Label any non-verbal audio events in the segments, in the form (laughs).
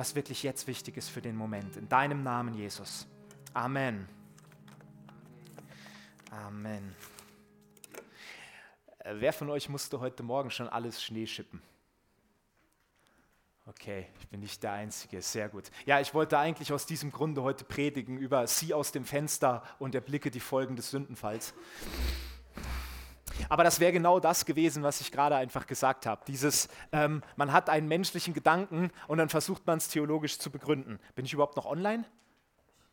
was wirklich jetzt wichtig ist für den Moment. In deinem Namen, Jesus. Amen. Amen. Äh, wer von euch musste heute Morgen schon alles Schnee schippen? Okay, ich bin nicht der Einzige, sehr gut. Ja, ich wollte eigentlich aus diesem Grunde heute predigen über Sie aus dem Fenster und erblicke die Folgen des Sündenfalls. Aber das wäre genau das gewesen, was ich gerade einfach gesagt habe. Dieses, ähm, man hat einen menschlichen Gedanken und dann versucht man es theologisch zu begründen. Bin ich überhaupt noch online?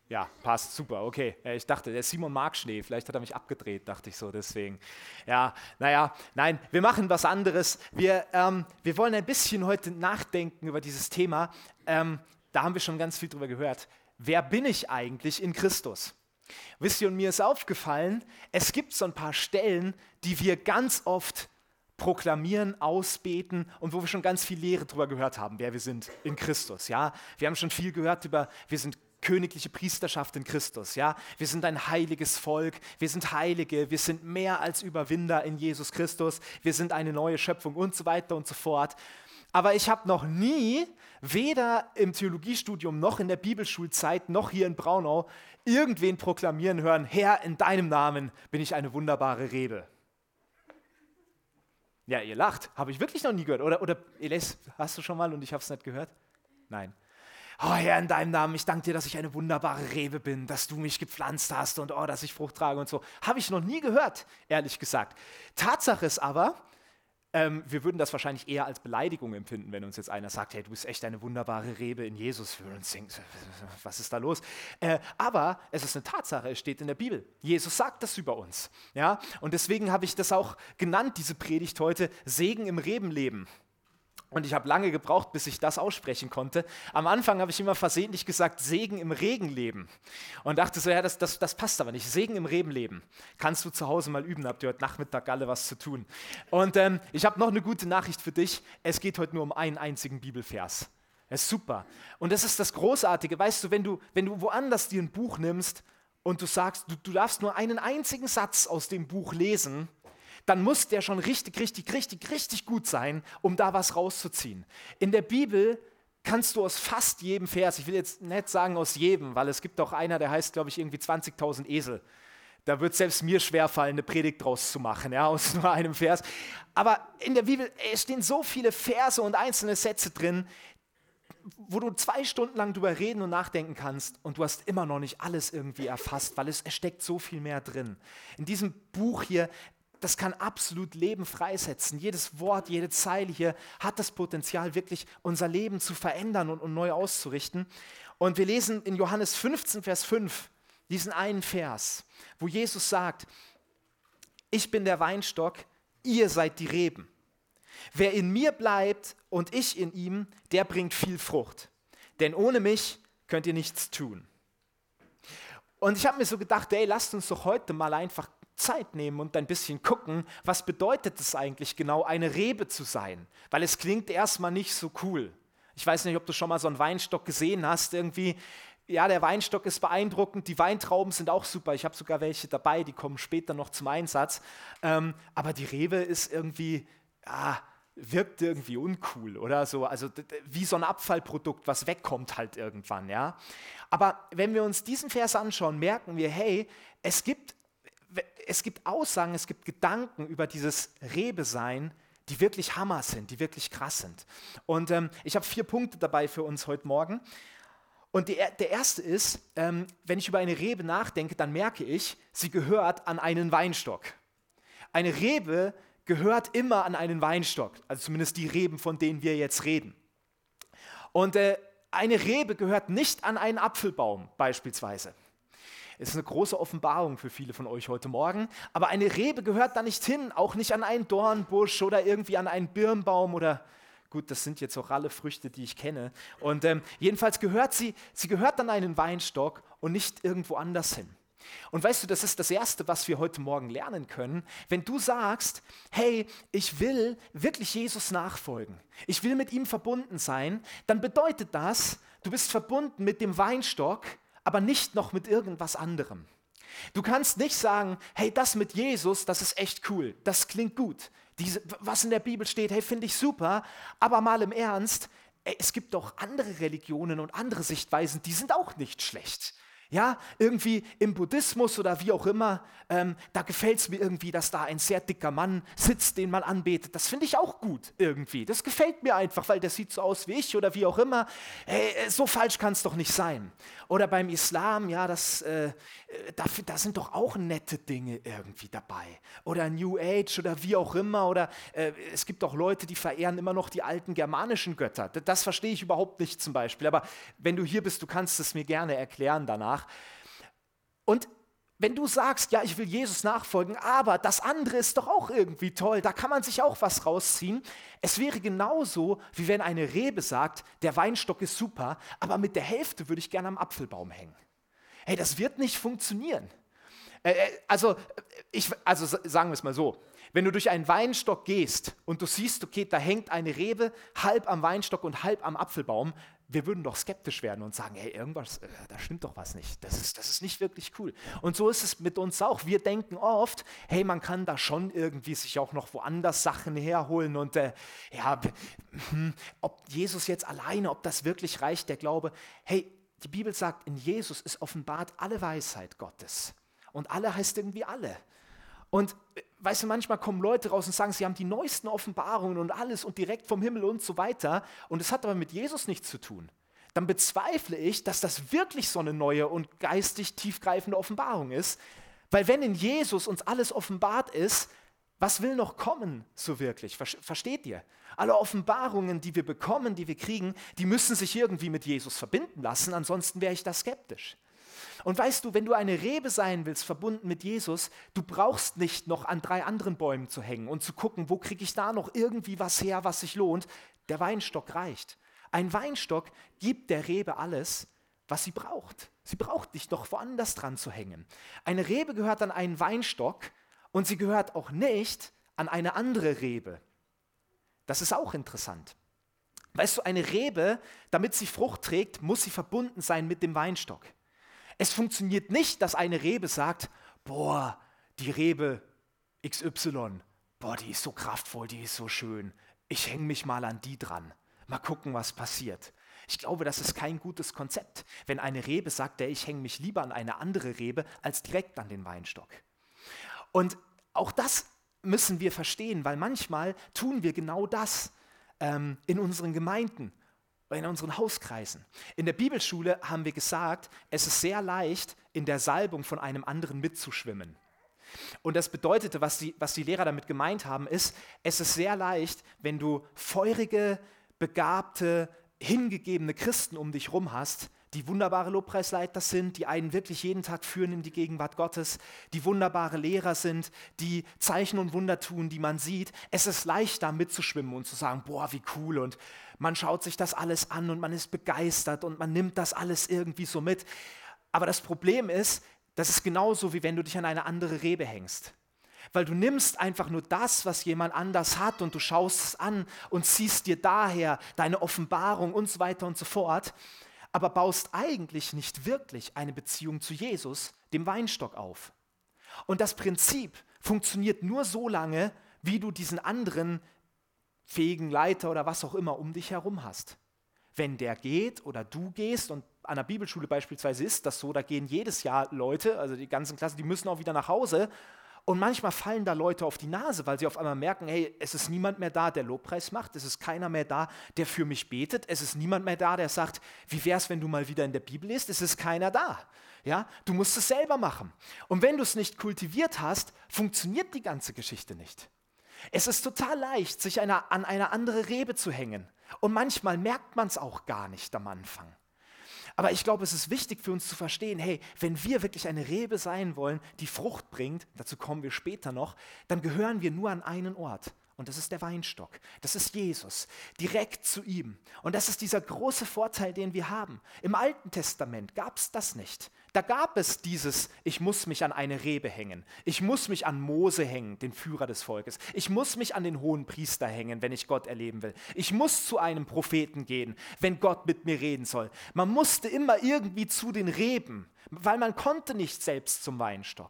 Ja, passt, super, okay. Ich dachte, der Simon mag Schnee, vielleicht hat er mich abgedreht, dachte ich so, deswegen. Ja, naja, nein, wir machen was anderes. Wir, ähm, wir wollen ein bisschen heute nachdenken über dieses Thema. Ähm, da haben wir schon ganz viel drüber gehört. Wer bin ich eigentlich in Christus? Wisst ihr, und mir ist aufgefallen, es gibt so ein paar Stellen, die wir ganz oft proklamieren, ausbeten und wo wir schon ganz viel Lehre darüber gehört haben, wer wir sind in Christus. Ja, wir haben schon viel gehört über, wir sind königliche Priesterschaft in Christus. Ja, wir sind ein heiliges Volk, wir sind Heilige, wir sind mehr als Überwinder in Jesus Christus, wir sind eine neue Schöpfung und so weiter und so fort. Aber ich habe noch nie, weder im Theologiestudium noch in der Bibelschulzeit noch hier in Braunau, irgendwen proklamieren hören, Herr, in deinem Namen bin ich eine wunderbare Rebe. Ja, ihr lacht. Habe ich wirklich noch nie gehört. Oder, oder Eles, hast du schon mal und ich habe es nicht gehört? Nein. Oh Herr, in deinem Namen, ich danke dir, dass ich eine wunderbare Rebe bin, dass du mich gepflanzt hast und oh, dass ich Frucht trage und so. Habe ich noch nie gehört, ehrlich gesagt. Tatsache ist aber, ähm, wir würden das wahrscheinlich eher als Beleidigung empfinden, wenn uns jetzt einer sagt, hey, du bist echt eine wunderbare Rebe in Jesus. Wir würden denken, was ist da los? Äh, aber es ist eine Tatsache, es steht in der Bibel. Jesus sagt das über uns. Ja? Und deswegen habe ich das auch genannt, diese Predigt heute, Segen im Rebenleben. Und ich habe lange gebraucht, bis ich das aussprechen konnte. Am Anfang habe ich immer versehentlich gesagt, Segen im Regenleben. Und dachte so, ja, das, das, das passt aber nicht. Segen im Rebenleben. Kannst du zu Hause mal üben, habt ihr heute Nachmittag alle was zu tun. Und ähm, ich habe noch eine gute Nachricht für dich. Es geht heute nur um einen einzigen Bibelvers. Das ist super. Und das ist das Großartige. Weißt du, wenn du, wenn du woanders dir ein Buch nimmst und du sagst, du, du darfst nur einen einzigen Satz aus dem Buch lesen, dann muss der schon richtig, richtig, richtig, richtig gut sein, um da was rauszuziehen. In der Bibel kannst du aus fast jedem Vers, ich will jetzt nicht sagen aus jedem, weil es gibt auch einer, der heißt, glaube ich, irgendwie 20.000 Esel. Da wird selbst mir schwerfallen, eine Predigt draus zu machen, ja, (laughs) aus nur einem Vers. Aber in der Bibel stehen so viele Verse und einzelne Sätze drin, wo du zwei Stunden lang drüber reden und nachdenken kannst und du hast immer noch nicht alles irgendwie erfasst, weil es, es steckt so viel mehr drin. In diesem Buch hier das kann absolut Leben freisetzen. Jedes Wort, jede Zeile hier hat das Potenzial, wirklich unser Leben zu verändern und, und neu auszurichten. Und wir lesen in Johannes 15, Vers 5 diesen einen Vers, wo Jesus sagt, ich bin der Weinstock, ihr seid die Reben. Wer in mir bleibt und ich in ihm, der bringt viel Frucht. Denn ohne mich könnt ihr nichts tun. Und ich habe mir so gedacht, ey, lasst uns doch heute mal einfach Zeit nehmen und ein bisschen gucken, was bedeutet es eigentlich genau, eine Rebe zu sein? Weil es klingt erstmal nicht so cool. Ich weiß nicht, ob du schon mal so einen Weinstock gesehen hast, irgendwie. Ja, der Weinstock ist beeindruckend, die Weintrauben sind auch super. Ich habe sogar welche dabei, die kommen später noch zum Einsatz. Ähm, aber die Rebe ist irgendwie, ja, wirkt irgendwie uncool oder so. Also wie so ein Abfallprodukt, was wegkommt halt irgendwann, ja. Aber wenn wir uns diesen Vers anschauen, merken wir, hey, es gibt es gibt Aussagen, es gibt Gedanken über dieses Rebesein, die wirklich Hammer sind, die wirklich krass sind. Und ähm, ich habe vier Punkte dabei für uns heute Morgen. Und die, der erste ist, ähm, wenn ich über eine Rebe nachdenke, dann merke ich, sie gehört an einen Weinstock. Eine Rebe gehört immer an einen Weinstock, also zumindest die Reben, von denen wir jetzt reden. Und äh, eine Rebe gehört nicht an einen Apfelbaum beispielsweise. Ist eine große Offenbarung für viele von euch heute Morgen. Aber eine Rebe gehört da nicht hin, auch nicht an einen Dornbusch oder irgendwie an einen Birnbaum oder gut, das sind jetzt auch alle Früchte, die ich kenne. Und ähm, jedenfalls gehört sie, sie gehört an einen Weinstock und nicht irgendwo anders hin. Und weißt du, das ist das Erste, was wir heute Morgen lernen können. Wenn du sagst, hey, ich will wirklich Jesus nachfolgen, ich will mit ihm verbunden sein, dann bedeutet das, du bist verbunden mit dem Weinstock, aber nicht noch mit irgendwas anderem. Du kannst nicht sagen, hey, das mit Jesus, das ist echt cool, das klingt gut. Diese, was in der Bibel steht, hey, finde ich super, aber mal im Ernst, es gibt auch andere Religionen und andere Sichtweisen, die sind auch nicht schlecht. Ja, irgendwie im Buddhismus oder wie auch immer, ähm, da gefällt es mir irgendwie, dass da ein sehr dicker Mann sitzt, den man anbetet. Das finde ich auch gut irgendwie. Das gefällt mir einfach, weil der sieht so aus wie ich oder wie auch immer. Hey, äh, so falsch kann es doch nicht sein. Oder beim Islam, ja, das, äh, da, da, sind doch auch nette Dinge irgendwie dabei. Oder New Age oder wie auch immer. Oder äh, es gibt auch Leute, die verehren immer noch die alten germanischen Götter. Das, das verstehe ich überhaupt nicht zum Beispiel. Aber wenn du hier bist, du kannst es mir gerne erklären danach nach. Und wenn du sagst, ja, ich will Jesus nachfolgen, aber das andere ist doch auch irgendwie toll, da kann man sich auch was rausziehen. Es wäre genauso, wie wenn eine Rebe sagt, der Weinstock ist super, aber mit der Hälfte würde ich gerne am Apfelbaum hängen. Hey, das wird nicht funktionieren. Äh, äh, also, ich, also sagen wir es mal so, wenn du durch einen Weinstock gehst und du siehst, okay, da hängt eine Rebe halb am Weinstock und halb am Apfelbaum, wir würden doch skeptisch werden und sagen, hey, irgendwas, äh, da stimmt doch was nicht. Das ist, das ist nicht wirklich cool. Und so ist es mit uns auch. Wir denken oft, hey, man kann da schon irgendwie sich auch noch woanders Sachen herholen und äh, ja, hm, ob Jesus jetzt alleine, ob das wirklich reicht, der Glaube. Hey, die Bibel sagt, in Jesus ist offenbart alle Weisheit Gottes. Und alle heißt irgendwie alle. Und äh, weißt du, manchmal kommen Leute raus und sagen, sie haben die neuesten Offenbarungen und alles und direkt vom Himmel und so weiter. Und es hat aber mit Jesus nichts zu tun. Dann bezweifle ich, dass das wirklich so eine neue und geistig tiefgreifende Offenbarung ist. Weil wenn in Jesus uns alles offenbart ist, was will noch kommen so wirklich? Versteht ihr? Alle Offenbarungen, die wir bekommen, die wir kriegen, die müssen sich irgendwie mit Jesus verbinden lassen, ansonsten wäre ich da skeptisch. Und weißt du, wenn du eine Rebe sein willst, verbunden mit Jesus, du brauchst nicht noch an drei anderen Bäumen zu hängen und zu gucken, wo kriege ich da noch irgendwie was her, was sich lohnt. Der Weinstock reicht. Ein Weinstock gibt der Rebe alles, was sie braucht. Sie braucht nicht noch woanders dran zu hängen. Eine Rebe gehört an einen Weinstock und sie gehört auch nicht an eine andere Rebe. Das ist auch interessant. Weißt du, eine Rebe, damit sie Frucht trägt, muss sie verbunden sein mit dem Weinstock. Es funktioniert nicht, dass eine Rebe sagt, boah, die Rebe XY, boah, die ist so kraftvoll, die ist so schön. Ich hänge mich mal an die dran. Mal gucken, was passiert. Ich glaube, das ist kein gutes Konzept, wenn eine Rebe sagt, ich hänge mich lieber an eine andere Rebe als direkt an den Weinstock. Und auch das müssen wir verstehen, weil manchmal tun wir genau das ähm, in unseren Gemeinden in unseren Hauskreisen. In der Bibelschule haben wir gesagt, es ist sehr leicht, in der Salbung von einem anderen mitzuschwimmen. Und das bedeutete, was die, was die Lehrer damit gemeint haben, ist, es ist sehr leicht, wenn du feurige, begabte, hingegebene Christen um dich rum hast, die wunderbare Lobpreisleiter sind, die einen wirklich jeden Tag führen in die Gegenwart Gottes, die wunderbare Lehrer sind, die Zeichen und Wunder tun, die man sieht. Es ist leicht, da mitzuschwimmen und zu sagen, boah, wie cool und man schaut sich das alles an und man ist begeistert und man nimmt das alles irgendwie so mit. Aber das Problem ist, das ist genauso, wie wenn du dich an eine andere Rebe hängst. Weil du nimmst einfach nur das, was jemand anders hat und du schaust es an und ziehst dir daher deine Offenbarung und so weiter und so fort, aber baust eigentlich nicht wirklich eine Beziehung zu Jesus, dem Weinstock, auf. Und das Prinzip funktioniert nur so lange, wie du diesen anderen fähigen Leiter oder was auch immer um dich herum hast. Wenn der geht oder du gehst, und an der Bibelschule beispielsweise ist das so, da gehen jedes Jahr Leute, also die ganzen Klassen, die müssen auch wieder nach Hause. Und manchmal fallen da Leute auf die Nase, weil sie auf einmal merken, hey, es ist niemand mehr da, der Lobpreis macht, es ist keiner mehr da, der für mich betet, es ist niemand mehr da, der sagt, wie wäre es, wenn du mal wieder in der Bibel liest, es ist keiner da. Ja, du musst es selber machen. Und wenn du es nicht kultiviert hast, funktioniert die ganze Geschichte nicht. Es ist total leicht, sich einer, an eine andere Rebe zu hängen. Und manchmal merkt man es auch gar nicht am Anfang. Aber ich glaube, es ist wichtig für uns zu verstehen, hey, wenn wir wirklich eine Rebe sein wollen, die Frucht bringt, dazu kommen wir später noch, dann gehören wir nur an einen Ort. Und das ist der Weinstock. Das ist Jesus. Direkt zu ihm. Und das ist dieser große Vorteil, den wir haben. Im Alten Testament gab es das nicht. Da gab es dieses, ich muss mich an eine Rebe hängen. Ich muss mich an Mose hängen, den Führer des Volkes. Ich muss mich an den hohen Priester hängen, wenn ich Gott erleben will. Ich muss zu einem Propheten gehen, wenn Gott mit mir reden soll. Man musste immer irgendwie zu den Reben, weil man konnte nicht selbst zum Weinstock.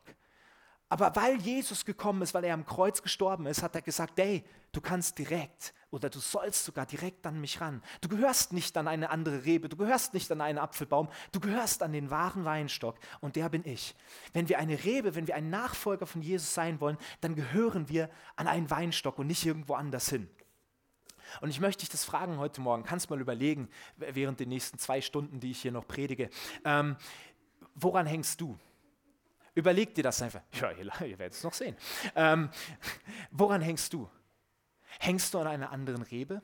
Aber weil Jesus gekommen ist, weil er am Kreuz gestorben ist, hat er gesagt, hey, du kannst direkt oder du sollst sogar direkt an mich ran. Du gehörst nicht an eine andere Rebe, du gehörst nicht an einen Apfelbaum, du gehörst an den wahren Weinstock und der bin ich. Wenn wir eine Rebe, wenn wir ein Nachfolger von Jesus sein wollen, dann gehören wir an einen Weinstock und nicht irgendwo anders hin. Und ich möchte dich das fragen heute Morgen, kannst mal überlegen, während den nächsten zwei Stunden, die ich hier noch predige, ähm, woran hängst du? Überleg dir das einfach. Ja, ihr, (laughs) ihr werdet es noch sehen. Ähm, (laughs) woran hängst du? Hängst du an einer anderen Rebe?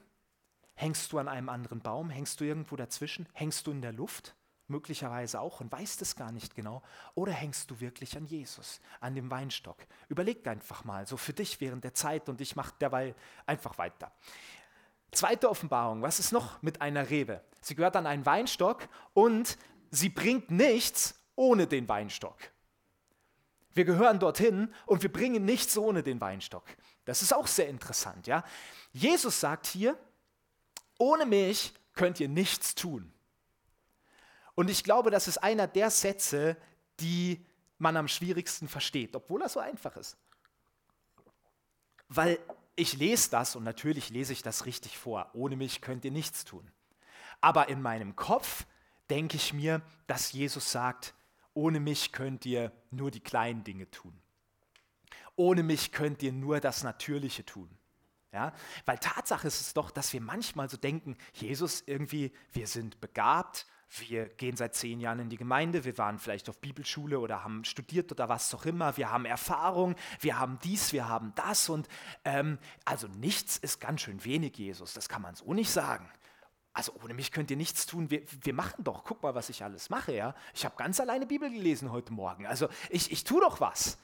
Hängst du an einem anderen Baum? Hängst du irgendwo dazwischen? Hängst du in der Luft? Möglicherweise auch und weißt es gar nicht genau. Oder hängst du wirklich an Jesus, an dem Weinstock? Überleg einfach mal, so für dich während der Zeit und ich mache derweil einfach weiter. Zweite Offenbarung, was ist noch mit einer Rebe? Sie gehört an einen Weinstock und sie bringt nichts ohne den Weinstock. Wir gehören dorthin und wir bringen nichts ohne den Weinstock. Das ist auch sehr interessant, ja? Jesus sagt hier, ohne mich könnt ihr nichts tun. Und ich glaube, das ist einer der Sätze, die man am schwierigsten versteht, obwohl er so einfach ist. Weil ich lese das und natürlich lese ich das richtig vor. Ohne mich könnt ihr nichts tun. Aber in meinem Kopf denke ich mir, dass Jesus sagt, ohne mich könnt ihr nur die kleinen Dinge tun. Ohne mich könnt ihr nur das Natürliche tun. Ja? Weil Tatsache ist es doch, dass wir manchmal so denken, Jesus irgendwie, wir sind begabt, wir gehen seit zehn Jahren in die Gemeinde, wir waren vielleicht auf Bibelschule oder haben studiert oder was auch immer, wir haben Erfahrung, wir haben dies, wir haben das und ähm, also nichts ist ganz schön wenig, Jesus, das kann man so nicht sagen. Also ohne mich könnt ihr nichts tun. Wir, wir machen doch, guck mal, was ich alles mache, ja. Ich habe ganz alleine Bibel gelesen heute Morgen. Also ich, ich tue doch was.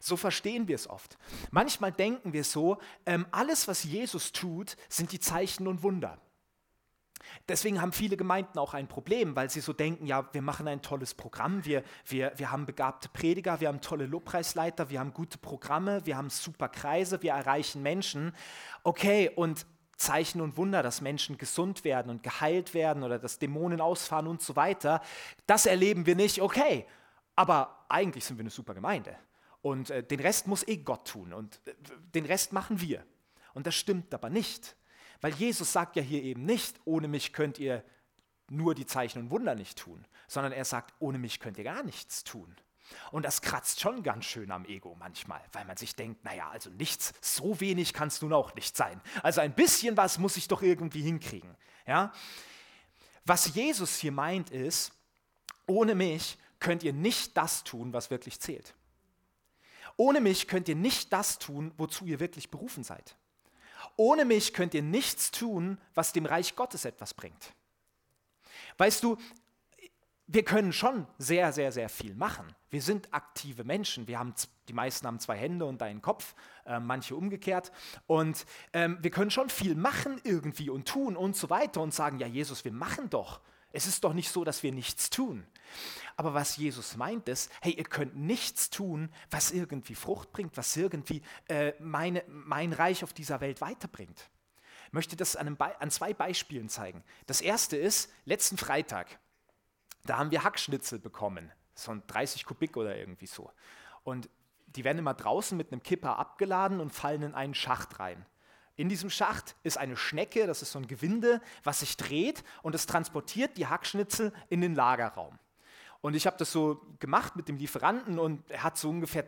So verstehen wir es oft. Manchmal denken wir so, ähm, alles, was Jesus tut, sind die Zeichen und Wunder. Deswegen haben viele Gemeinden auch ein Problem, weil sie so denken, ja, wir machen ein tolles Programm, wir, wir, wir haben begabte Prediger, wir haben tolle Lobpreisleiter, wir haben gute Programme, wir haben super Kreise, wir erreichen Menschen. Okay, und Zeichen und Wunder, dass Menschen gesund werden und geheilt werden oder dass Dämonen ausfahren und so weiter, das erleben wir nicht, okay. Aber eigentlich sind wir eine super Gemeinde. Und äh, den Rest muss eh Gott tun und äh, den Rest machen wir. Und das stimmt aber nicht. Weil Jesus sagt ja hier eben nicht, ohne mich könnt ihr nur die Zeichen und Wunder nicht tun, sondern er sagt, ohne mich könnt ihr gar nichts tun. Und das kratzt schon ganz schön am Ego manchmal, weil man sich denkt, naja, also nichts, so wenig kann es nun auch nicht sein. Also ein bisschen was muss ich doch irgendwie hinkriegen. Ja? Was Jesus hier meint ist, ohne mich könnt ihr nicht das tun, was wirklich zählt. Ohne mich könnt ihr nicht das tun, wozu ihr wirklich berufen seid. Ohne mich könnt ihr nichts tun, was dem Reich Gottes etwas bringt. Weißt du, wir können schon sehr, sehr, sehr viel machen. Wir sind aktive Menschen. Wir haben, die meisten haben zwei Hände und einen Kopf, äh, manche umgekehrt. Und ähm, wir können schon viel machen irgendwie und tun und so weiter und sagen, ja Jesus, wir machen doch. Es ist doch nicht so, dass wir nichts tun. Aber was Jesus meint ist, hey, ihr könnt nichts tun, was irgendwie Frucht bringt, was irgendwie äh, meine, mein Reich auf dieser Welt weiterbringt. Ich möchte das an, an zwei Beispielen zeigen. Das erste ist, letzten Freitag, da haben wir Hackschnitzel bekommen, so ein 30 Kubik oder irgendwie so. Und die werden immer draußen mit einem Kipper abgeladen und fallen in einen Schacht rein. In diesem Schacht ist eine Schnecke, das ist so ein Gewinde, was sich dreht und es transportiert die Hackschnitzel in den Lagerraum. Und ich habe das so gemacht mit dem Lieferanten und er hat so ungefähr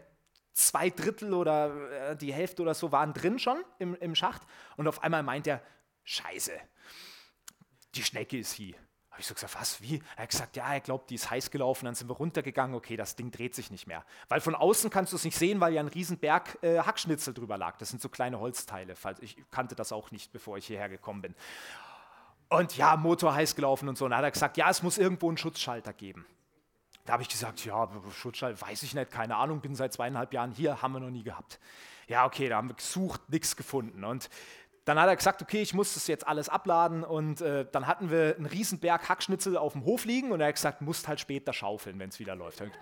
zwei Drittel oder äh, die Hälfte oder so waren drin schon im, im Schacht. Und auf einmal meint er, scheiße, die Schnecke ist hier. Habe ich so gesagt, was, wie? Er hat gesagt, ja, er glaubt, die ist heiß gelaufen, dann sind wir runtergegangen, okay, das Ding dreht sich nicht mehr. Weil von außen kannst du es nicht sehen, weil ja ein Riesenberg äh, Hackschnitzel drüber lag. Das sind so kleine Holzteile, ich kannte das auch nicht, bevor ich hierher gekommen bin. Und ja, Motor heiß gelaufen und so. Und dann hat er gesagt, ja, es muss irgendwo einen Schutzschalter geben. Da habe ich gesagt, ja, Schutzschalter, weiß ich nicht, keine Ahnung, bin seit zweieinhalb Jahren hier, haben wir noch nie gehabt. Ja, okay, da haben wir gesucht, nichts gefunden. Und dann hat er gesagt, okay, ich muss das jetzt alles abladen und äh, dann hatten wir einen Riesenberg Hackschnitzel auf dem Hof liegen und er hat gesagt, musst halt später schaufeln, wenn es wieder läuft. Ich habe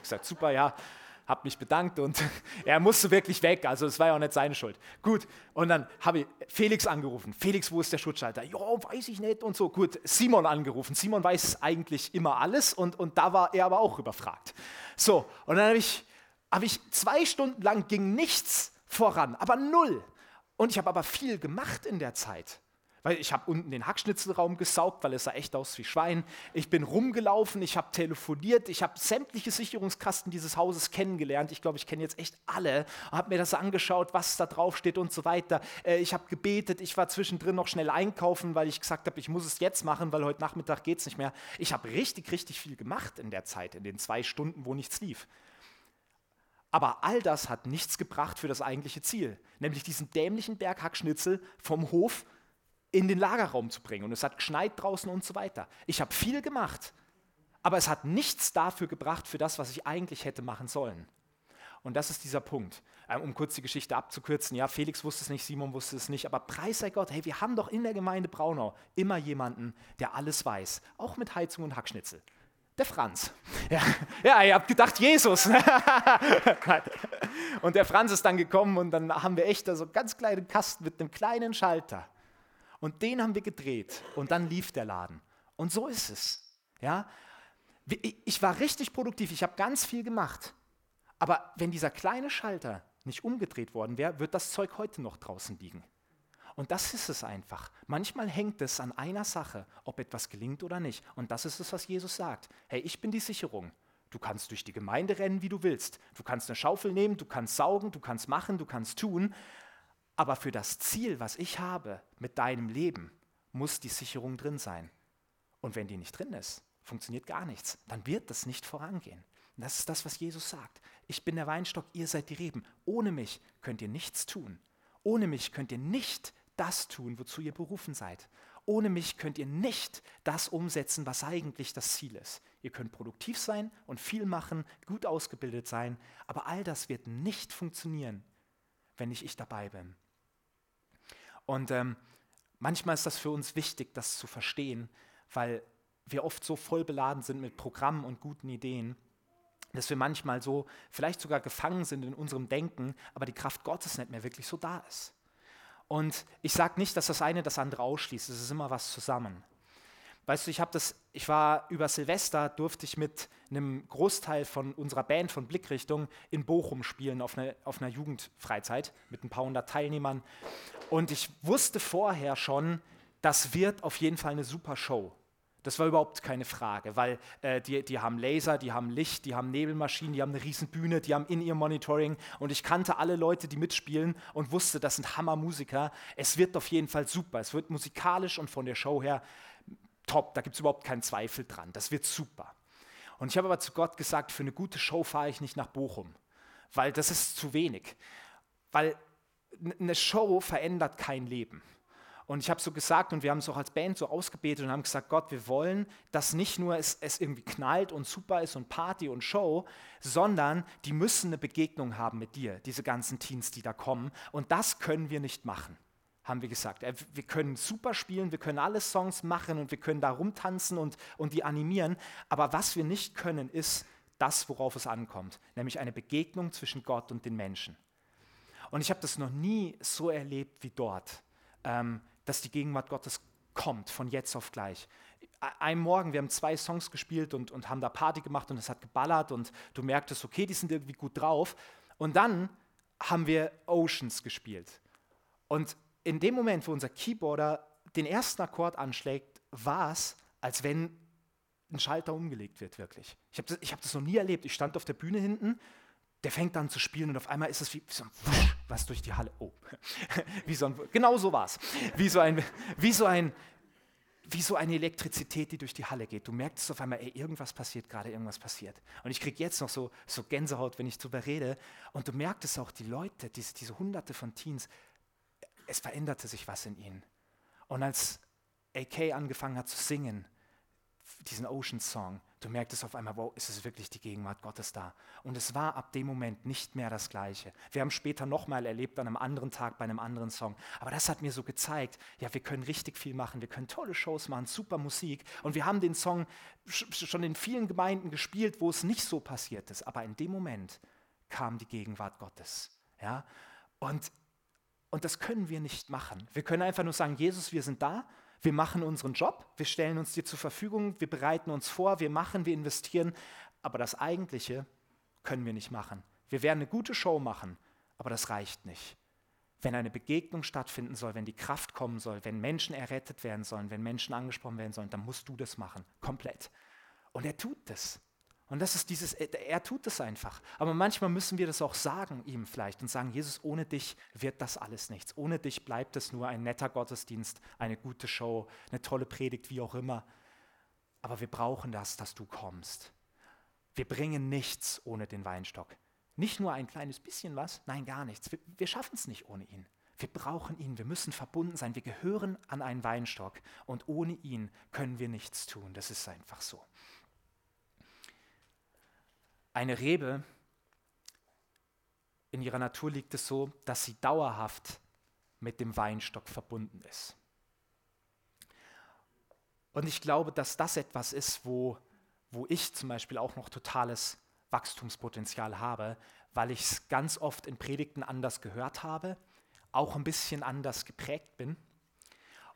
gesagt, super, ja, habe mich bedankt und (laughs) er musste wirklich weg, also es war ja auch nicht seine Schuld. Gut, und dann habe ich Felix angerufen. Felix, wo ist der Schutzschalter? Ja, weiß ich nicht und so. Gut, Simon angerufen. Simon weiß eigentlich immer alles und, und da war er aber auch überfragt. So, und dann habe ich, hab ich zwei Stunden lang ging nichts voran, aber null. Und ich habe aber viel gemacht in der Zeit. Weil ich habe unten den Hackschnitzelraum gesaugt, weil es sah echt aus wie Schwein. Ich bin rumgelaufen, ich habe telefoniert, ich habe sämtliche Sicherungskasten dieses Hauses kennengelernt. Ich glaube, ich kenne jetzt echt alle. Habe mir das angeschaut, was da drauf steht und so weiter. Äh, ich habe gebetet, ich war zwischendrin noch schnell einkaufen, weil ich gesagt habe, ich muss es jetzt machen, weil heute Nachmittag geht es nicht mehr. Ich habe richtig, richtig viel gemacht in der Zeit, in den zwei Stunden, wo nichts lief. Aber all das hat nichts gebracht für das eigentliche Ziel, nämlich diesen dämlichen Berghackschnitzel vom Hof in den Lagerraum zu bringen. Und es hat geschneit draußen und so weiter. Ich habe viel gemacht, aber es hat nichts dafür gebracht, für das, was ich eigentlich hätte machen sollen. Und das ist dieser Punkt. Ähm, um kurz die Geschichte abzukürzen, ja, Felix wusste es nicht, Simon wusste es nicht, aber preis sei Gott, hey, wir haben doch in der Gemeinde Braunau immer jemanden, der alles weiß, auch mit Heizung und Hackschnitzel. Der Franz. (laughs) Ja, ja ihr habt gedacht, Jesus. (laughs) und der Franz ist dann gekommen und dann haben wir echt so einen ganz kleinen Kasten mit einem kleinen Schalter. Und den haben wir gedreht und dann lief der Laden. Und so ist es. Ja? Ich war richtig produktiv, ich habe ganz viel gemacht. Aber wenn dieser kleine Schalter nicht umgedreht worden wäre, wird das Zeug heute noch draußen liegen. Und das ist es einfach. Manchmal hängt es an einer Sache, ob etwas gelingt oder nicht. Und das ist es, was Jesus sagt. Hey, ich bin die Sicherung. Du kannst durch die Gemeinde rennen, wie du willst. Du kannst eine Schaufel nehmen, du kannst saugen, du kannst machen, du kannst tun. Aber für das Ziel, was ich habe mit deinem Leben, muss die Sicherung drin sein. Und wenn die nicht drin ist, funktioniert gar nichts. Dann wird das nicht vorangehen. Und das ist das, was Jesus sagt. Ich bin der Weinstock, ihr seid die Reben. Ohne mich könnt ihr nichts tun. Ohne mich könnt ihr nicht das tun, wozu ihr berufen seid. Ohne mich könnt ihr nicht das umsetzen, was eigentlich das Ziel ist. Ihr könnt produktiv sein und viel machen, gut ausgebildet sein, aber all das wird nicht funktionieren, wenn nicht ich dabei bin. Und ähm, manchmal ist das für uns wichtig, das zu verstehen, weil wir oft so voll beladen sind mit Programmen und guten Ideen, dass wir manchmal so vielleicht sogar gefangen sind in unserem Denken, aber die Kraft Gottes nicht mehr wirklich so da ist. Und ich sage nicht, dass das eine das andere ausschließt, es ist immer was zusammen. Weißt du, ich habe das, ich war über Silvester, durfte ich mit einem Großteil von unserer Band von Blickrichtung in Bochum spielen auf, eine, auf einer Jugendfreizeit mit ein paar hundert Teilnehmern. Und ich wusste vorher schon, das wird auf jeden Fall eine super Show. Das war überhaupt keine Frage, weil äh, die, die haben Laser, die haben Licht, die haben Nebelmaschinen, die haben eine riesen Bühne, die haben In-Ear-Monitoring und ich kannte alle Leute, die mitspielen und wusste, das sind Hammermusiker. Es wird auf jeden Fall super. Es wird musikalisch und von der Show her top. Da gibt es überhaupt keinen Zweifel dran. Das wird super. Und ich habe aber zu Gott gesagt, für eine gute Show fahre ich nicht nach Bochum, weil das ist zu wenig. Weil eine Show verändert kein Leben. Und ich habe so gesagt, und wir haben es auch als Band so ausgebetet und haben gesagt, Gott, wir wollen, dass nicht nur es, es irgendwie knallt und super ist und Party und Show, sondern die müssen eine Begegnung haben mit dir, diese ganzen Teens, die da kommen. Und das können wir nicht machen, haben wir gesagt. Äh, wir können super spielen, wir können alle Songs machen und wir können da rumtanzen und, und die animieren. Aber was wir nicht können, ist das, worauf es ankommt, nämlich eine Begegnung zwischen Gott und den Menschen. Und ich habe das noch nie so erlebt wie dort. Ähm, dass die Gegenwart Gottes kommt, von jetzt auf gleich. Ein Morgen, wir haben zwei Songs gespielt und, und haben da Party gemacht und es hat geballert und du merktest, okay, die sind irgendwie gut drauf. Und dann haben wir Oceans gespielt. Und in dem Moment, wo unser Keyboarder den ersten Akkord anschlägt, war es, als wenn ein Schalter umgelegt wird, wirklich. Ich habe das, hab das noch nie erlebt. Ich stand auf der Bühne hinten der fängt an zu spielen und auf einmal ist es wie, so ein Wusch, was durch die Halle. Oh, (laughs) wie so ein, genau so war es. Wie so wie so wie so eine Elektrizität, die durch die Halle geht. Du merkst auf einmal, ey, irgendwas passiert gerade, irgendwas passiert. Und ich kriege jetzt noch so, so Gänsehaut, wenn ich darüber rede. Und du merktest auch, die Leute, diese, diese Hunderte von Teens, es veränderte sich was in ihnen. Und als AK angefangen hat zu singen, diesen Ocean Song, du merktest auf einmal, wow, ist es wirklich die Gegenwart Gottes da? Und es war ab dem Moment nicht mehr das Gleiche. Wir haben später nochmal erlebt an einem anderen Tag bei einem anderen Song. Aber das hat mir so gezeigt, ja, wir können richtig viel machen, wir können tolle Shows machen, super Musik. Und wir haben den Song schon in vielen Gemeinden gespielt, wo es nicht so passiert ist. Aber in dem Moment kam die Gegenwart Gottes. Ja? Und, und das können wir nicht machen. Wir können einfach nur sagen, Jesus, wir sind da wir machen unseren Job, wir stellen uns dir zur Verfügung, wir bereiten uns vor, wir machen, wir investieren, aber das Eigentliche können wir nicht machen. Wir werden eine gute Show machen, aber das reicht nicht. wenn eine Begegnung stattfinden soll, wenn die Kraft kommen soll, wenn Menschen errettet werden sollen, wenn Menschen angesprochen werden sollen, dann musst du das machen, komplett. Und er tut das. Und das ist dieses, er tut es einfach. Aber manchmal müssen wir das auch sagen ihm vielleicht und sagen, Jesus, ohne dich wird das alles nichts. Ohne dich bleibt es nur ein netter Gottesdienst, eine gute Show, eine tolle Predigt, wie auch immer. Aber wir brauchen das, dass du kommst. Wir bringen nichts ohne den Weinstock. Nicht nur ein kleines bisschen was, nein, gar nichts. Wir, wir schaffen es nicht ohne ihn. Wir brauchen ihn, wir müssen verbunden sein, wir gehören an einen Weinstock und ohne ihn können wir nichts tun. Das ist einfach so. Eine Rebe, in ihrer Natur liegt es so, dass sie dauerhaft mit dem Weinstock verbunden ist. Und ich glaube, dass das etwas ist, wo, wo ich zum Beispiel auch noch totales Wachstumspotenzial habe, weil ich es ganz oft in Predigten anders gehört habe, auch ein bisschen anders geprägt bin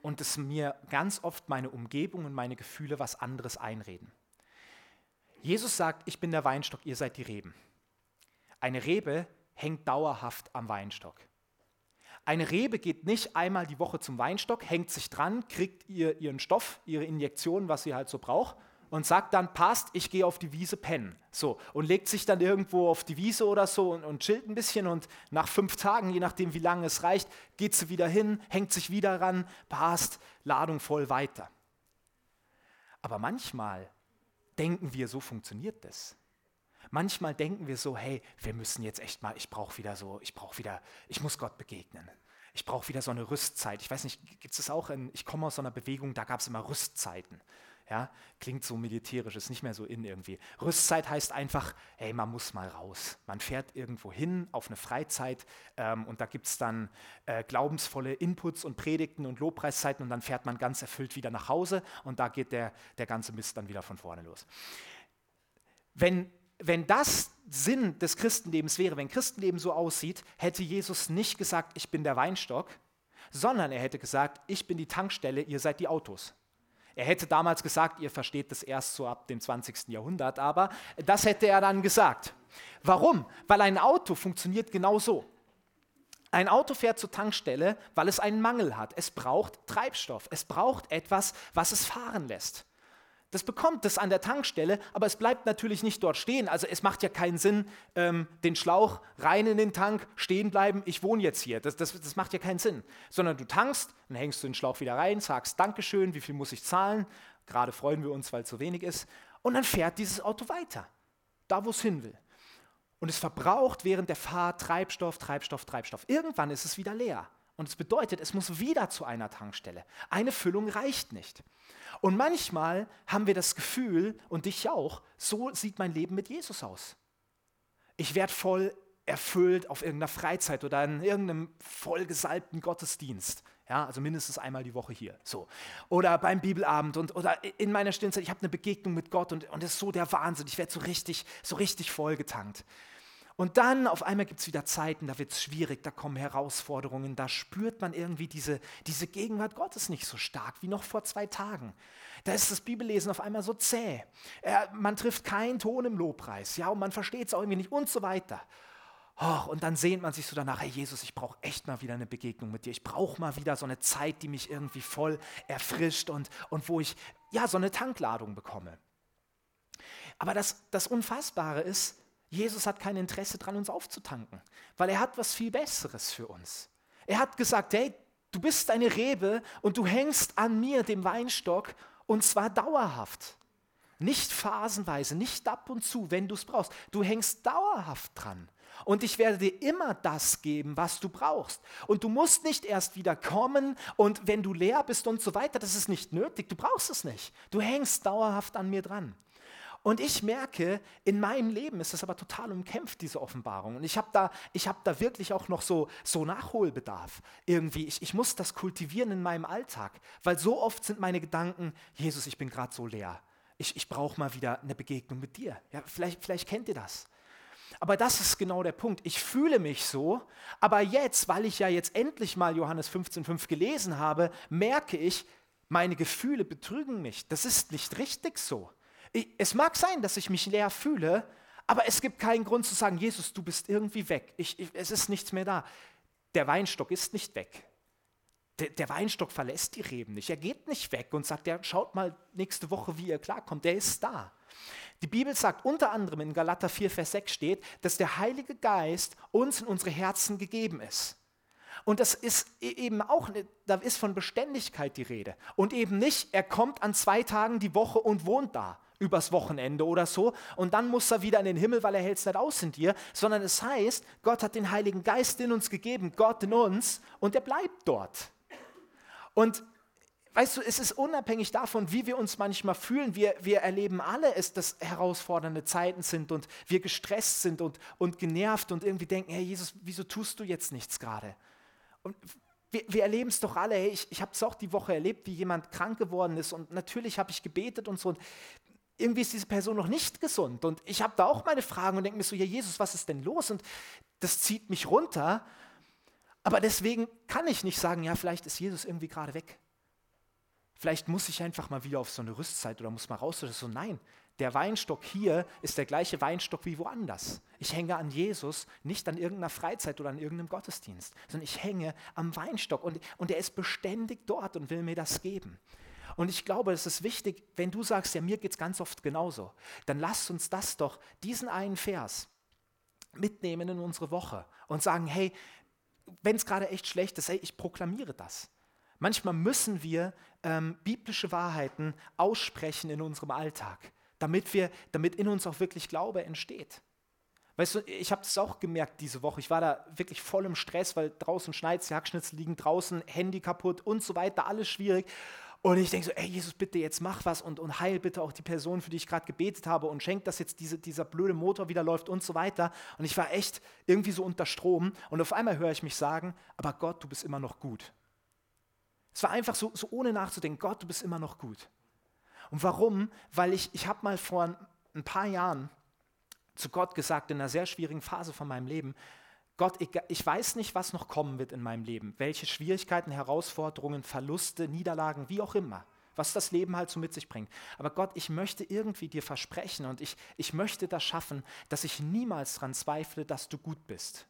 und es mir ganz oft meine Umgebung und meine Gefühle was anderes einreden. Jesus sagt, ich bin der Weinstock, ihr seid die Reben. Eine Rebe hängt dauerhaft am Weinstock. Eine Rebe geht nicht einmal die Woche zum Weinstock, hängt sich dran, kriegt ihr ihren Stoff, ihre Injektion, was sie halt so braucht, und sagt dann, passt, ich gehe auf die Wiese pennen. So, und legt sich dann irgendwo auf die Wiese oder so und, und chillt ein bisschen und nach fünf Tagen, je nachdem wie lange es reicht, geht sie wieder hin, hängt sich wieder ran, passt, Ladung voll weiter. Aber manchmal denken wir, so funktioniert das. Manchmal denken wir so, hey, wir müssen jetzt echt mal, ich brauche wieder so, ich brauche wieder, ich muss Gott begegnen. Ich brauche wieder so eine Rüstzeit. Ich weiß nicht, gibt es das auch in, ich komme aus so einer Bewegung, da gab es immer Rüstzeiten. Ja, klingt so militärisch, ist nicht mehr so in irgendwie. Rüstzeit heißt einfach, hey, man muss mal raus. Man fährt irgendwo hin auf eine Freizeit ähm, und da gibt es dann äh, glaubensvolle Inputs und Predigten und Lobpreiszeiten und dann fährt man ganz erfüllt wieder nach Hause und da geht der, der ganze Mist dann wieder von vorne los. Wenn, wenn das Sinn des Christenlebens wäre, wenn Christenleben so aussieht, hätte Jesus nicht gesagt, ich bin der Weinstock, sondern er hätte gesagt, ich bin die Tankstelle, ihr seid die Autos. Er hätte damals gesagt, ihr versteht das erst so ab dem 20. Jahrhundert, aber das hätte er dann gesagt. Warum? Weil ein Auto funktioniert genau so. Ein Auto fährt zur Tankstelle, weil es einen Mangel hat. Es braucht Treibstoff. Es braucht etwas, was es fahren lässt. Das bekommt es an der Tankstelle, aber es bleibt natürlich nicht dort stehen. Also es macht ja keinen Sinn, ähm, den Schlauch rein in den Tank, stehen bleiben, ich wohne jetzt hier. Das, das, das macht ja keinen Sinn. Sondern du tankst, dann hängst du den Schlauch wieder rein, sagst Dankeschön, wie viel muss ich zahlen? Gerade freuen wir uns, weil es so wenig ist. Und dann fährt dieses Auto weiter, da wo es hin will. Und es verbraucht während der Fahrt Treibstoff, Treibstoff, Treibstoff. Irgendwann ist es wieder leer. Und es bedeutet, es muss wieder zu einer Tankstelle. Eine Füllung reicht nicht. Und manchmal haben wir das Gefühl, und dich auch, so sieht mein Leben mit Jesus aus. Ich werde voll erfüllt auf irgendeiner Freizeit oder in irgendeinem vollgesalbten Gottesdienst. Ja, also mindestens einmal die Woche hier. So. Oder beim Bibelabend und, oder in meiner Stillzeit, ich habe eine Begegnung mit Gott und, das ist so der Wahnsinn. Ich werde so richtig, so richtig vollgetankt. Und dann auf einmal gibt es wieder Zeiten, da wird es schwierig, da kommen Herausforderungen, da spürt man irgendwie diese, diese Gegenwart Gottes nicht so stark wie noch vor zwei Tagen. Da ist das Bibellesen auf einmal so zäh. Äh, man trifft keinen Ton im Lobpreis, ja, und man versteht es auch irgendwie nicht und so weiter. Oh, und dann sehnt man sich so danach, hey Jesus, ich brauche echt mal wieder eine Begegnung mit dir. Ich brauche mal wieder so eine Zeit, die mich irgendwie voll erfrischt und, und wo ich ja so eine Tankladung bekomme. Aber das, das Unfassbare ist, Jesus hat kein Interesse daran, uns aufzutanken, weil er hat was viel Besseres für uns. Er hat gesagt, hey, du bist eine Rebe und du hängst an mir, dem Weinstock, und zwar dauerhaft. Nicht phasenweise, nicht ab und zu, wenn du es brauchst. Du hängst dauerhaft dran. Und ich werde dir immer das geben, was du brauchst. Und du musst nicht erst wieder kommen und wenn du leer bist und so weiter, das ist nicht nötig. Du brauchst es nicht. Du hängst dauerhaft an mir dran. Und ich merke, in meinem Leben ist das aber total umkämpft, diese Offenbarung. Und ich habe da, hab da wirklich auch noch so, so Nachholbedarf. Irgendwie, ich, ich muss das kultivieren in meinem Alltag. Weil so oft sind meine Gedanken, Jesus, ich bin gerade so leer. Ich, ich brauche mal wieder eine Begegnung mit dir. Ja, vielleicht, vielleicht kennt ihr das. Aber das ist genau der Punkt. Ich fühle mich so, aber jetzt, weil ich ja jetzt endlich mal Johannes 15,5 gelesen habe, merke ich, meine Gefühle betrügen mich. Das ist nicht richtig so. Es mag sein, dass ich mich leer fühle, aber es gibt keinen Grund zu sagen, Jesus, du bist irgendwie weg. Ich, ich, es ist nichts mehr da. der Weinstock ist nicht weg. Der, der, Weinstock verlässt die Reben nicht. Er geht nicht weg und sagt, ja, schaut mal nächste Woche, wie ihr klarkommt. Der ist da. Die Bibel sagt unter anderem in Galater 4, Vers 6 steht, dass der Heilige Geist uns in unsere Herzen gegeben ist. Und das ist e-, eben auch, da ist von Beständigkeit die Rede. Und eben nicht, er kommt an zwei Tagen die Woche und wohnt da übers Wochenende oder so und dann muss er wieder in den Himmel, weil er hält es nicht aus in dir, sondern es heißt, Gott hat den Heiligen Geist in uns gegeben, Gott in uns und er bleibt dort. Und weißt du, es ist unabhängig davon, wie wir uns manchmal fühlen. Wir, wir erleben alle es, dass herausfordernde Zeiten sind und wir gestresst sind und, und genervt und irgendwie denken, hey Jesus, wieso tust du jetzt nichts gerade? Und wir, wir erleben es doch alle. Hey, ich, ich habe es auch die Woche erlebt, wie jemand krank geworden ist und natürlich habe ich gebetet und so. Und irgendwie ist diese Person noch nicht gesund. Und ich habe da auch meine Fragen und denke mir so, ja Jesus, was ist denn los? Und das zieht mich runter. Aber deswegen kann ich nicht sagen, ja, vielleicht ist Jesus irgendwie gerade weg. Vielleicht muss ich einfach mal wieder auf so eine Rüstzeit oder muss mal raus oder so. Nein, der Weinstock hier ist der gleiche Weinstock wie woanders. Ich hänge an Jesus, nicht an irgendeiner Freizeit oder an irgendeinem Gottesdienst, sondern ich hänge am Weinstock und, und er ist beständig dort und will mir das geben. Und ich glaube, es ist wichtig, wenn du sagst, ja, mir geht es ganz oft genauso, dann lasst uns das doch, diesen einen Vers mitnehmen in unsere Woche und sagen, hey, wenn es gerade echt schlecht ist, hey, ich proklamiere das. Manchmal müssen wir ähm, biblische Wahrheiten aussprechen in unserem Alltag, damit, wir, damit in uns auch wirklich Glaube entsteht. Weißt du, ich habe das auch gemerkt diese Woche. Ich war da wirklich voll im Stress, weil draußen schneit, die Hackschnitzel liegen draußen, Handy kaputt und so weiter, alles schwierig. Und ich denke so, ey Jesus, bitte jetzt mach was und, und heil bitte auch die Person, für die ich gerade gebetet habe und schenk, dass jetzt diese, dieser blöde Motor wieder läuft und so weiter. Und ich war echt irgendwie so unter Strom. Und auf einmal höre ich mich sagen, aber Gott, du bist immer noch gut. Es war einfach so, so ohne nachzudenken, Gott, du bist immer noch gut. Und warum? Weil ich, ich habe mal vor ein paar Jahren zu Gott gesagt, in einer sehr schwierigen Phase von meinem Leben, Gott, ich weiß nicht, was noch kommen wird in meinem Leben, welche Schwierigkeiten, Herausforderungen, Verluste, Niederlagen, wie auch immer, was das Leben halt so mit sich bringt. Aber Gott, ich möchte irgendwie dir versprechen und ich, ich möchte das schaffen, dass ich niemals daran zweifle, dass du gut bist.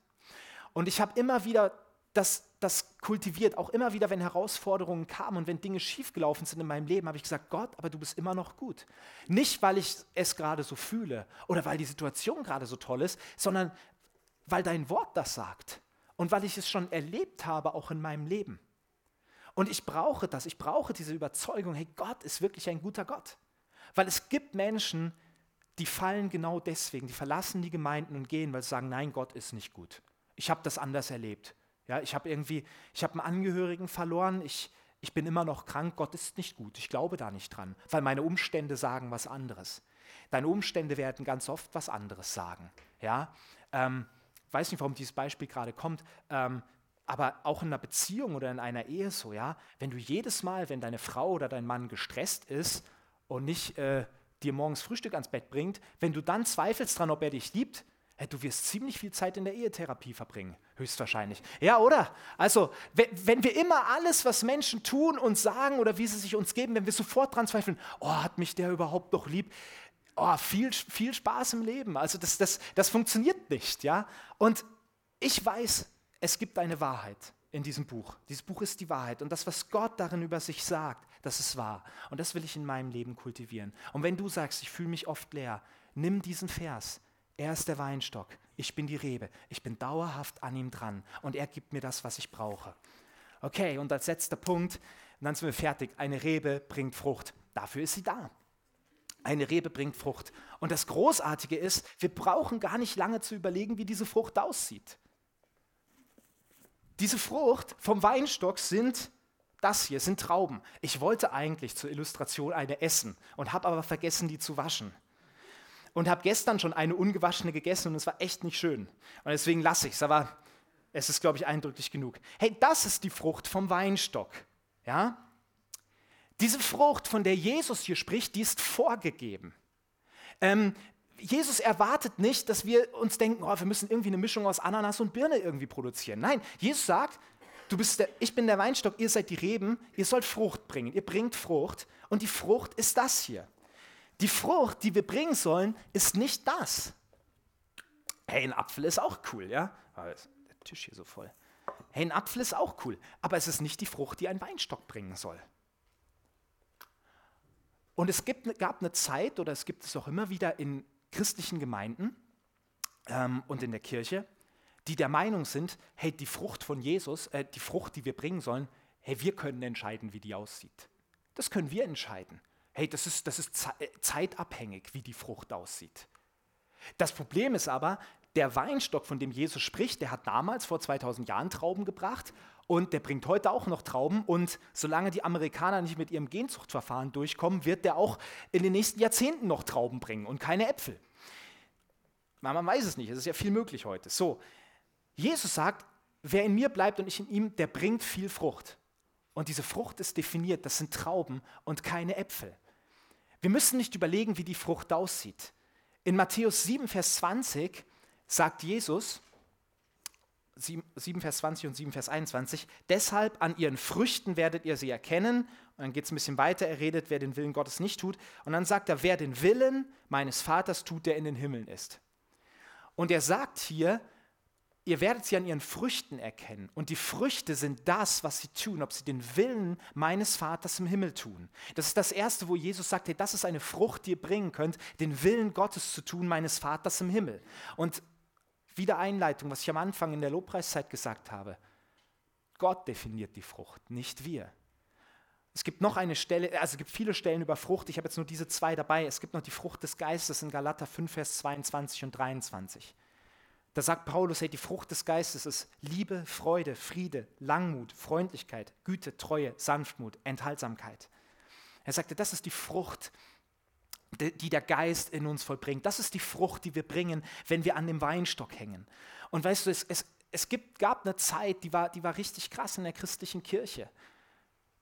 Und ich habe immer wieder das, das kultiviert, auch immer wieder, wenn Herausforderungen kamen und wenn Dinge schiefgelaufen sind in meinem Leben, habe ich gesagt, Gott, aber du bist immer noch gut. Nicht, weil ich es gerade so fühle oder weil die Situation gerade so toll ist, sondern weil dein Wort das sagt und weil ich es schon erlebt habe, auch in meinem Leben. Und ich brauche das, ich brauche diese Überzeugung, hey, Gott ist wirklich ein guter Gott. Weil es gibt Menschen, die fallen genau deswegen, die verlassen die Gemeinden und gehen, weil sie sagen, nein, Gott ist nicht gut. Ich habe das anders erlebt. Ja, ich habe irgendwie, ich habe einen Angehörigen verloren, ich, ich bin immer noch krank, Gott ist nicht gut, ich glaube da nicht dran, weil meine Umstände sagen was anderes. Deine Umstände werden ganz oft was anderes sagen. Ja, ähm, weiß nicht, warum dieses Beispiel gerade kommt, ähm, aber auch in einer Beziehung oder in einer Ehe so, ja, wenn du jedes Mal, wenn deine Frau oder dein Mann gestresst ist und nicht äh, dir morgens Frühstück ans Bett bringt, wenn du dann zweifelst dran, ob er dich liebt, hey, du wirst ziemlich viel Zeit in der Ehetherapie verbringen, höchstwahrscheinlich. Ja, oder? Also, wenn wir immer alles, was Menschen tun und sagen oder wie sie sich uns geben, wenn wir sofort dran zweifeln, oh, hat mich der überhaupt noch lieb? Oh, viel, viel Spaß im Leben. Also das, das, das funktioniert nicht. Ja? Und ich weiß, es gibt eine Wahrheit in diesem Buch. Dieses Buch ist die Wahrheit. Und das, was Gott darin über sich sagt, das ist wahr. Und das will ich in meinem Leben kultivieren. Und wenn du sagst, ich fühle mich oft leer, nimm diesen Vers. Er ist der Weinstock, ich bin die Rebe, ich bin dauerhaft an ihm dran und er gibt mir das, was ich brauche. Okay, und als letzter Punkt, dann sind wir fertig. Eine Rebe bringt Frucht. Dafür ist sie da. Eine Rebe bringt Frucht. Und das Großartige ist, wir brauchen gar nicht lange zu überlegen, wie diese Frucht aussieht. Diese Frucht vom Weinstock sind das hier, sind Trauben. Ich wollte eigentlich zur Illustration eine essen und habe aber vergessen, die zu waschen. Und habe gestern schon eine ungewaschene gegessen und es war echt nicht schön. Und deswegen lasse ich es, aber es ist, glaube ich, eindrücklich genug. Hey, das ist die Frucht vom Weinstock. Ja? Diese Frucht, von der Jesus hier spricht, die ist vorgegeben. Ähm, Jesus erwartet nicht, dass wir uns denken, oh, wir müssen irgendwie eine Mischung aus Ananas und Birne irgendwie produzieren. Nein, Jesus sagt, du bist der, ich bin der Weinstock, ihr seid die Reben, ihr sollt Frucht bringen. Ihr bringt Frucht und die Frucht ist das hier. Die Frucht, die wir bringen sollen, ist nicht das. Hey, ein Apfel ist auch cool, ja? Ah, der Tisch hier so voll. hey, ein Apfel ist auch cool, aber es ist nicht die Frucht, die ein Weinstock bringen soll. Und es gibt, gab eine Zeit, oder es gibt es auch immer wieder in christlichen Gemeinden ähm, und in der Kirche, die der Meinung sind, hey, die Frucht von Jesus, äh, die Frucht, die wir bringen sollen, hey, wir können entscheiden, wie die aussieht. Das können wir entscheiden. Hey, das ist, das ist äh, zeitabhängig, wie die Frucht aussieht. Das Problem ist aber, der Weinstock, von dem Jesus spricht, der hat damals vor 2000 Jahren Trauben gebracht und der bringt heute auch noch Trauben. Und solange die Amerikaner nicht mit ihrem Genzuchtverfahren durchkommen, wird der auch in den nächsten Jahrzehnten noch Trauben bringen und keine Äpfel. Man weiß es nicht, es ist ja viel möglich heute. So, Jesus sagt, wer in mir bleibt und ich in ihm, der bringt viel Frucht. Und diese Frucht ist definiert, das sind Trauben und keine Äpfel. Wir müssen nicht überlegen, wie die Frucht aussieht. In Matthäus 7, Vers 20 sagt Jesus, 7, 7, Vers 20 und 7, Vers 21, deshalb an ihren Früchten werdet ihr sie erkennen. Und dann geht es ein bisschen weiter, er redet, wer den Willen Gottes nicht tut. Und dann sagt er, wer den Willen meines Vaters tut, der in den Himmeln ist. Und er sagt hier, ihr werdet sie an ihren Früchten erkennen. Und die Früchte sind das, was sie tun, ob sie den Willen meines Vaters im Himmel tun. Das ist das Erste, wo Jesus sagt, hey, das ist eine Frucht, die ihr bringen könnt, den Willen Gottes zu tun, meines Vaters im Himmel. Und wieder Einleitung, was ich am Anfang in der Lobpreiszeit gesagt habe. Gott definiert die Frucht, nicht wir. Es gibt noch eine Stelle, also es gibt viele Stellen über Frucht, ich habe jetzt nur diese zwei dabei. Es gibt noch die Frucht des Geistes in Galater 5, Vers 22 und 23. Da sagt Paulus, hey, die Frucht des Geistes ist Liebe, Freude, Friede, Langmut, Freundlichkeit, Güte, Treue, Sanftmut, Enthaltsamkeit. Er sagte, das ist die Frucht die der Geist in uns vollbringt. Das ist die Frucht, die wir bringen, wenn wir an dem Weinstock hängen. Und weißt du, es, es, es gibt, gab eine Zeit, die war, die war richtig krass in der christlichen Kirche.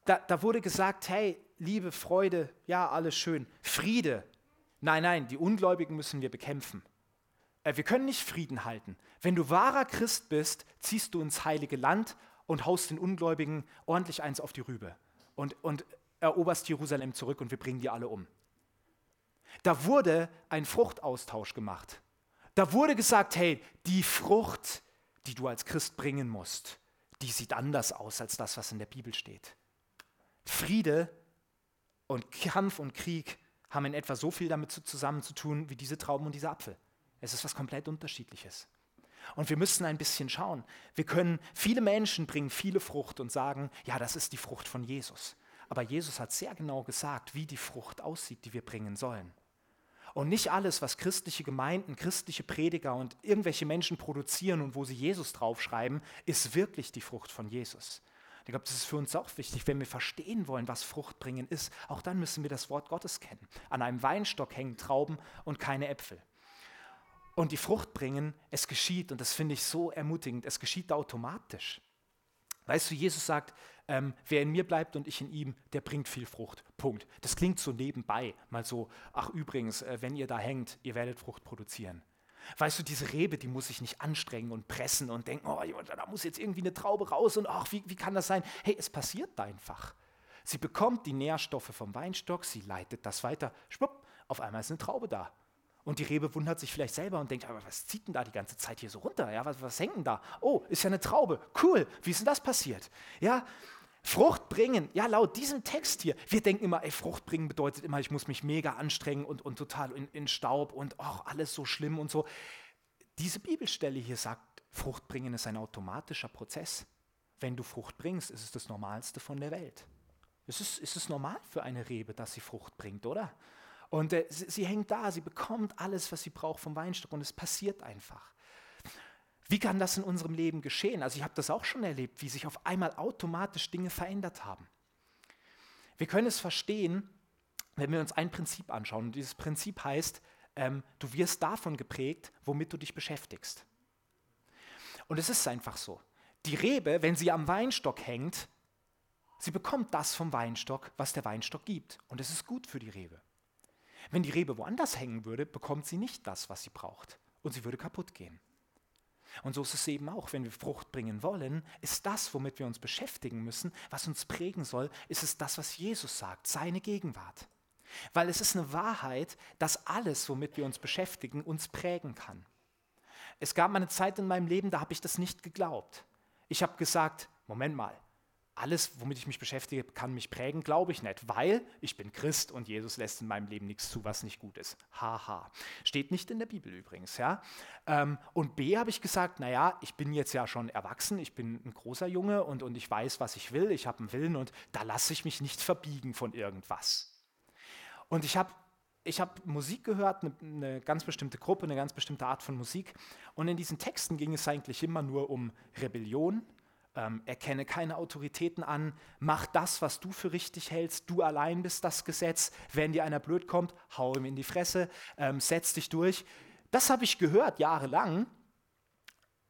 Da, da wurde gesagt, hey, Liebe, Freude, ja, alles schön. Friede. Nein, nein, die Ungläubigen müssen wir bekämpfen. Äh, wir können nicht Frieden halten. Wenn du wahrer Christ bist, ziehst du ins heilige Land und haust den Ungläubigen ordentlich eins auf die Rübe und, und eroberst Jerusalem zurück und wir bringen die alle um. Da wurde ein Fruchtaustausch gemacht. Da wurde gesagt, hey, die Frucht, die du als Christ bringen musst, die sieht anders aus als das, was in der Bibel steht. Friede und Kampf und Krieg haben in etwa so viel damit zusammen zu tun wie diese Trauben und dieser Apfel. Es ist was komplett unterschiedliches. Und wir müssen ein bisschen schauen. Wir können, viele Menschen bringen viele Frucht und sagen, ja, das ist die Frucht von Jesus. Aber Jesus hat sehr genau gesagt, wie die Frucht aussieht, die wir bringen sollen. Und nicht alles, was christliche Gemeinden, christliche Prediger und irgendwelche Menschen produzieren und wo sie Jesus draufschreiben, ist wirklich die Frucht von Jesus. Ich glaube, das ist für uns auch wichtig, wenn wir verstehen wollen, was Frucht bringen ist. Auch dann müssen wir das Wort Gottes kennen. An einem Weinstock hängen Trauben und keine Äpfel. Und die Frucht bringen, es geschieht, und das finde ich so ermutigend, es geschieht automatisch. Weißt du, Jesus sagt, ähm, wer in mir bleibt und ich in ihm, der bringt viel Frucht. Punkt. Das klingt so nebenbei, mal so, ach übrigens, äh, wenn ihr da hängt, ihr werdet Frucht produzieren. Weißt du, diese Rebe, die muss sich nicht anstrengen und pressen und denken, oh, da muss jetzt irgendwie eine Traube raus und ach, wie, wie kann das sein? Hey, es passiert einfach. Sie bekommt die Nährstoffe vom Weinstock, sie leitet das weiter, schwupp, auf einmal ist eine Traube da. Und die Rebe wundert sich vielleicht selber und denkt, aber was zieht denn da die ganze Zeit hier so runter? Ja, was, was hängt denn da? Oh, ist ja eine Traube. Cool, wie ist denn das passiert? Ja, Frucht bringen, ja, laut diesem Text hier, wir denken immer, ey, Frucht bringen bedeutet immer, ich muss mich mega anstrengen und, und total in, in Staub und oh, alles so schlimm und so. Diese Bibelstelle hier sagt, Frucht bringen ist ein automatischer Prozess. Wenn du Frucht bringst, ist es das Normalste von der Welt. Es ist, ist es normal für eine Rebe, dass sie Frucht bringt, oder? Und äh, sie, sie hängt da, sie bekommt alles, was sie braucht vom Weinstock und es passiert einfach. Wie kann das in unserem Leben geschehen? Also ich habe das auch schon erlebt, wie sich auf einmal automatisch Dinge verändert haben. Wir können es verstehen, wenn wir uns ein Prinzip anschauen. Und dieses Prinzip heißt, ähm, du wirst davon geprägt, womit du dich beschäftigst. Und es ist einfach so. Die Rebe, wenn sie am Weinstock hängt, sie bekommt das vom Weinstock, was der Weinstock gibt. Und es ist gut für die Rebe. Wenn die Rebe woanders hängen würde, bekommt sie nicht das, was sie braucht. Und sie würde kaputt gehen. Und so ist es eben auch, wenn wir Frucht bringen wollen, ist das, womit wir uns beschäftigen müssen, was uns prägen soll, ist es das, was Jesus sagt, seine Gegenwart. Weil es ist eine Wahrheit, dass alles, womit wir uns beschäftigen, uns prägen kann. Es gab mal eine Zeit in meinem Leben, da habe ich das nicht geglaubt. Ich habe gesagt, Moment mal, alles, womit ich mich beschäftige, kann mich prägen, glaube ich nicht, weil ich bin Christ und Jesus lässt in meinem Leben nichts zu, was nicht gut ist. Haha. Steht nicht in der Bibel übrigens. Ja? Ähm, und B habe ich gesagt, naja, ich bin jetzt ja schon erwachsen, ich bin ein großer Junge und, und ich weiß, was ich will, ich habe einen Willen und da lasse ich mich nicht verbiegen von irgendwas. Und ich habe ich habe Musik gehört, eine, eine, ganz bestimmte Gruppe, eine ganz bestimmte Art von Musik. Und in diesen Texten ging es eigentlich immer nur um Rebellion, ähm, erkenne keine Autoritäten an, mach das, was du für richtig hältst, du allein bist das Gesetz, wenn dir einer blöd kommt, hau ihm in die Fresse, ähm, setz dich durch. Das habe ich gehört jahrelang.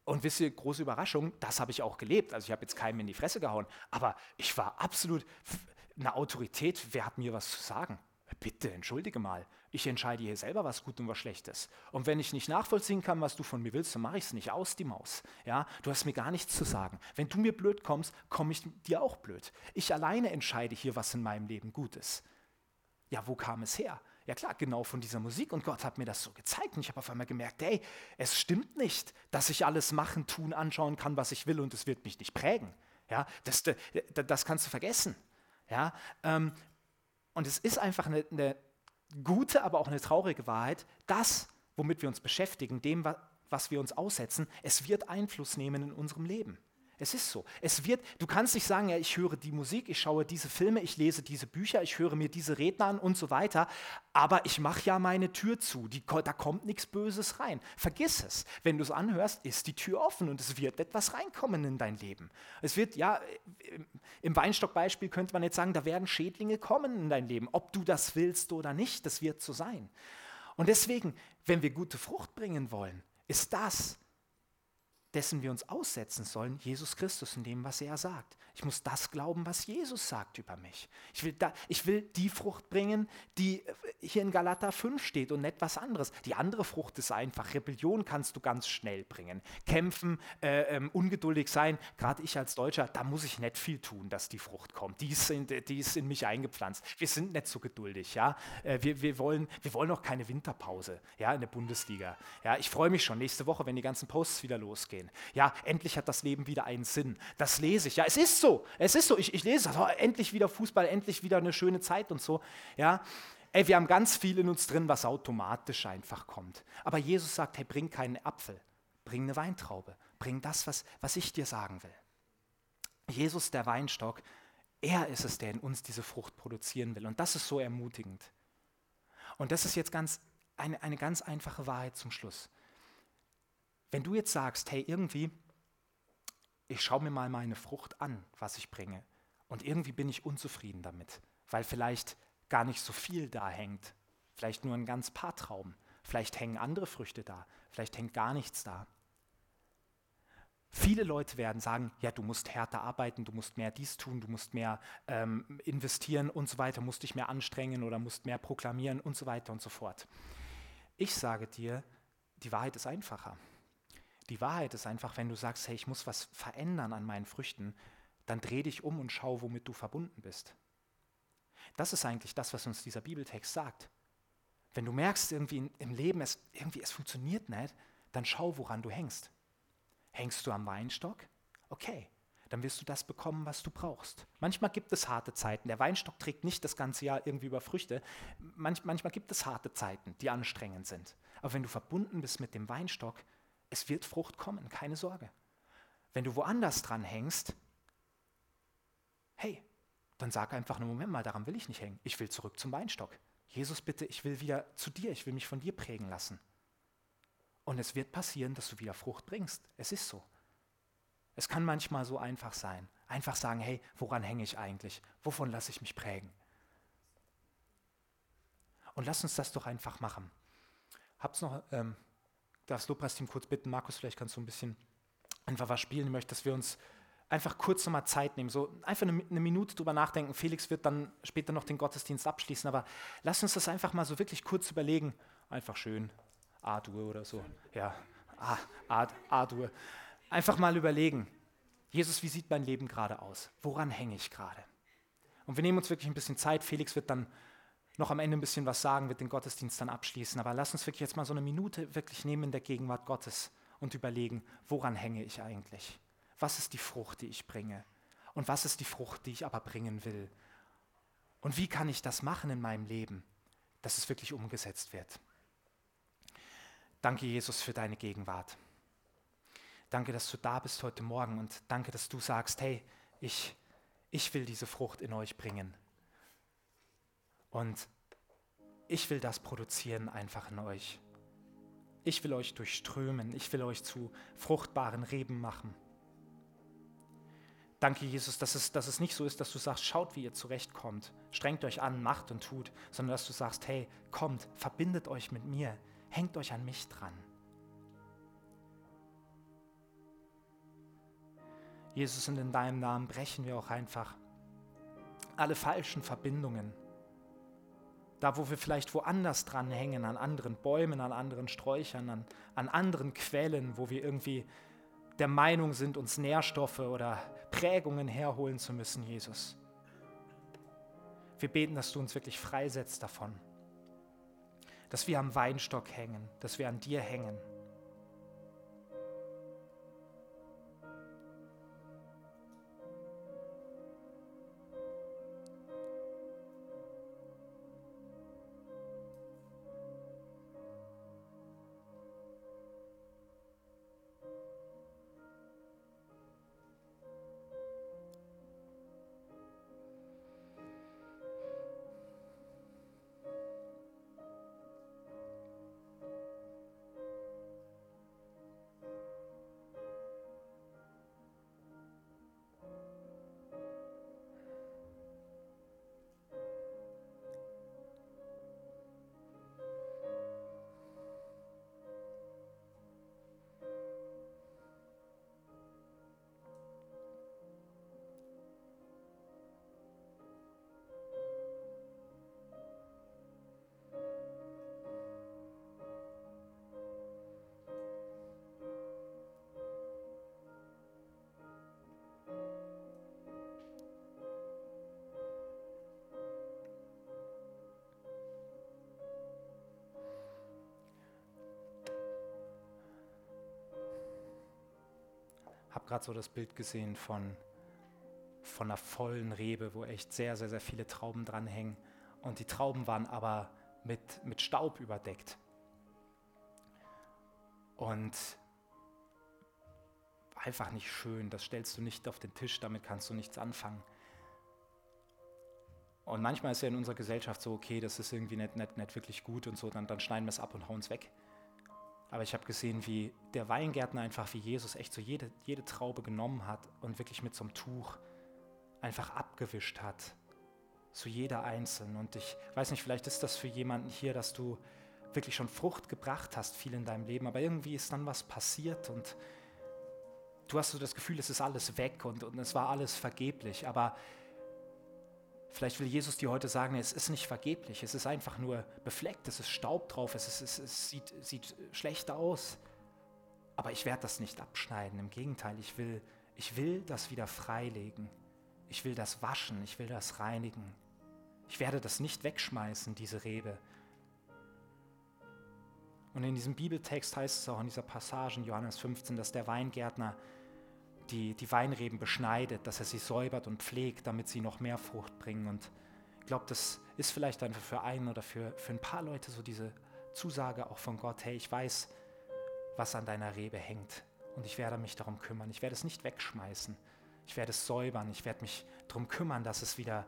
Und wisst ihr, große Überraschung, das habe ich auch gelebt. Also ich habe jetzt keinem in die Fresse gehauen, aber ich war absolut eine Autorität, wer hat mir was zu sagen? Bitte, entschuldige mal. Ich entscheide hier selber, was gut und was schlecht ist. Und wenn ich nicht nachvollziehen kann, was du von mir willst, dann mache ich es nicht aus, die Maus. Ja, du hast mir gar nichts zu sagen. Wenn du mir blöd kommst, komme ich dir auch blöd. Ich alleine entscheide hier, was in meinem Leben gut ist. Ja, wo kam es her? Ja klar, genau von dieser Musik. Und Gott hat mir das so gezeigt. Und ich habe auf einmal gemerkt, hey, es stimmt nicht, dass ich alles machen, tun, anschauen kann, was ich will und es wird mich nicht prägen. Ja, das, das, das kannst du vergessen. Ja, ähm, und es ist einfach eine, eine gute, aber auch eine traurige Wahrheit, das, womit wir uns beschäftigen, dem, was wir uns aussetzen, es wird Einfluss nehmen in unserem Leben. Es ist so. Es wird, du kannst nicht sagen, ja, ich höre die Musik, ich schaue diese Filme, ich lese diese Bücher, ich höre mir diese Redner an und so weiter, aber ich mache ja meine Tür zu, die, da kommt nichts Böses rein. Vergiss es. Wenn du es anhörst, ist die Tür offen und es wird etwas reinkommen in dein Leben. Es wird, ja, im Weinstockbeispiel könnte man jetzt sagen, da werden Schädlinge kommen in dein Leben, ob du das willst oder nicht, das wird so sein. Und deswegen, wenn wir gute Frucht bringen wollen, ist das dessen wir uns aussetzen sollen, Jesus Christus in dem, was er sagt. Ich muss das glauben, was Jesus sagt über mich. Ich will, da, ich will die Frucht bringen, die hier in Galater 5 steht und nicht was anderes. Die andere Frucht ist einfach, Rebellion kannst du ganz schnell bringen. Kämpfen, äh, ähm, ungeduldig sein, gerade ich als Deutscher, da muss ich nicht viel tun, dass die Frucht kommt. Die ist in, die ist in mich eingepflanzt. Wir sind nicht so geduldig. Ja? Äh, wir, wir, wollen, wir wollen auch keine Winterpause ja, in der Bundesliga. Ja? Ich freue mich schon nächste Woche, wenn die ganzen Posts wieder losgehen. Ja, endlich hat das Leben wieder einen Sinn. Das lese ich. Ja, es ist so. Es ist so. Ich, ich lese das. Oh, endlich wieder Fußball, endlich wieder eine schöne Zeit und so. Ja. Ey, wir haben ganz viel in uns drin, was automatisch einfach kommt. Aber Jesus sagt, hey, bring keinen Apfel, bring eine Weintraube, bring das, was, was ich dir sagen will. Jesus, der Weinstock, er ist es, der in uns diese Frucht produzieren will. Und das ist so ermutigend. Und das ist jetzt ganz, eine, eine ganz einfache Wahrheit zum Schluss. Wenn du jetzt sagst, hey, irgendwie, ich schaue mir mal meine Frucht an, was ich bringe, und irgendwie bin ich unzufrieden damit, weil vielleicht gar nicht so viel da hängt, vielleicht nur ein ganz paar Trauben, vielleicht hängen andere Früchte da, vielleicht hängt gar nichts da. Viele Leute werden sagen, ja, du musst härter arbeiten, du musst mehr dies tun, du musst mehr ähm, investieren und so weiter, musst dich mehr anstrengen oder musst mehr proklamieren und so weiter und so fort. Ich sage dir, die Wahrheit ist einfacher. Die Wahrheit ist einfach, wenn du sagst, hey, ich muss was verändern an meinen Früchten, dann dreh dich um und schau, womit du verbunden bist. Das ist eigentlich das, was uns dieser Bibeltext sagt. Wenn du merkst, irgendwie im Leben, es, irgendwie, es funktioniert nicht, dann schau, woran du hängst. Hängst du am Weinstock? Okay, dann wirst du das bekommen, was du brauchst. Manchmal gibt es harte Zeiten. Der Weinstock trägt nicht das ganze Jahr irgendwie über Früchte. Manch, manchmal gibt es harte Zeiten, die anstrengend sind. Aber wenn du verbunden bist mit dem Weinstock, es wird Frucht kommen, keine Sorge. Wenn du woanders dran hängst, hey, dann sag einfach, Moment mal, daran will ich nicht hängen. Ich will zurück zum Weinstock. Jesus, bitte, ich will wieder zu dir, ich will mich von dir prägen lassen. Und es wird passieren, dass du wieder Frucht bringst. Es ist so. Es kann manchmal so einfach sein. Einfach sagen, hey, woran hänge ich eigentlich? Wovon lasse ich mich prägen? Und lass uns das doch einfach machen. Hab's noch ähm, das Lobpreisteam kurz bitten, Markus, vielleicht kannst du ein bisschen einfach was spielen. Ich möchte, dass wir uns einfach kurz nochmal Zeit nehmen, so einfach eine, eine, Minute drüber nachdenken. Felix wird dann später noch den Gottesdienst abschließen, aber lass uns das einfach mal so wirklich kurz überlegen. Einfach schön, A-Dur oder so. Ja, A-Dur. Einfach mal überlegen. Jesus, wie sieht mein Leben gerade aus? Woran hänge ich gerade? Und wir nehmen uns wirklich ein bisschen Zeit. Felix wird dann noch am Ende ein bisschen was sagen, wird den Gottesdienst dann abschließen. Aber lass uns wirklich jetzt mal so eine Minute wirklich nehmen in der Gegenwart Gottes und überlegen, woran hänge ich eigentlich? Was ist die Frucht, die ich bringe? Und was ist die Frucht, die ich aber bringen will? Und wie kann ich das machen in meinem Leben, dass es wirklich umgesetzt wird? Danke, Jesus, für deine Gegenwart. Danke, dass du da bist heute Morgen und danke, dass du sagst, hey, ich, ich will diese Frucht in euch bringen. Und ich will das produzieren einfach in euch. Ich will euch durchströmen, ich will euch zu fruchtbaren Reben machen. Danke, Jesus, dass es, dass es nicht so ist, dass du sagst, schaut, wie ihr zurechtkommt, strengt euch an, macht und tut, sondern dass du sagst, hey, kommt, verbindet euch mit mir, hängt euch an mich dran. Jesus, und in deinem Namen brechen wir auch einfach alle falschen Verbindungen. Da, wo wir vielleicht woanders dran hängen, an anderen Bäumen, an anderen Sträuchern, an, an anderen Quellen, wo wir irgendwie der Meinung sind, uns Nährstoffe oder Prägungen herholen zu müssen, Jesus. Wir beten, dass du uns wirklich freisetzt davon. Dass wir am Weinstock hängen, dass wir an dir hängen. Habe gerade so das Bild gesehen von, von einer vollen Rebe, wo echt sehr, sehr, sehr viele Trauben dranhängen. Und die Trauben waren aber mit, mit Staub überdeckt. Und einfach nicht schön, das stellst du nicht auf den Tisch, damit kannst du nichts anfangen. Und manchmal ist ja in unserer Gesellschaft so, okay, das ist irgendwie nicht, nicht, nicht wirklich gut und so, dann, dann schneiden wir es ab und hauen es weg. Aber ich habe gesehen, wie der Weingärtner einfach wie Jesus echt so jede, jede Traube genommen hat und wirklich mit so einem Tuch einfach abgewischt hat. So jeder einzeln. Und ich weiß nicht, vielleicht ist das für jemanden hier, dass du wirklich schon Frucht gebracht hast, viel in deinem Leben, aber irgendwie ist dann was passiert und du hast so das Gefühl, es ist alles weg und, und es war alles vergeblich. Aber Vielleicht will Jesus dir heute sagen, es ist nicht vergeblich, es ist einfach nur befleckt, es ist Staub drauf, es, ist, es, es sieht, sieht schlecht aus. Aber ich werde das nicht abschneiden, im Gegenteil, ich will, ich will das wieder freilegen. Ich will das waschen, ich will das reinigen. Ich werde das nicht wegschmeißen, diese Rebe. Und in diesem Bibeltext heißt es auch in dieser Passage in Johannes 15, dass der Weingärtner die, die Weinreben beschneidet, dass er sie säubert und pflegt, damit sie noch mehr Frucht bringen. Und ich glaube, das ist vielleicht einfach für einen oder für, für ein paar Leute so diese Zusage auch von Gott, hey, ich weiß, was an deiner Rebe hängt und ich werde mich darum kümmern. Ich werde es nicht wegschmeißen. Ich werde es säubern. Ich werde mich darum kümmern, dass es wieder,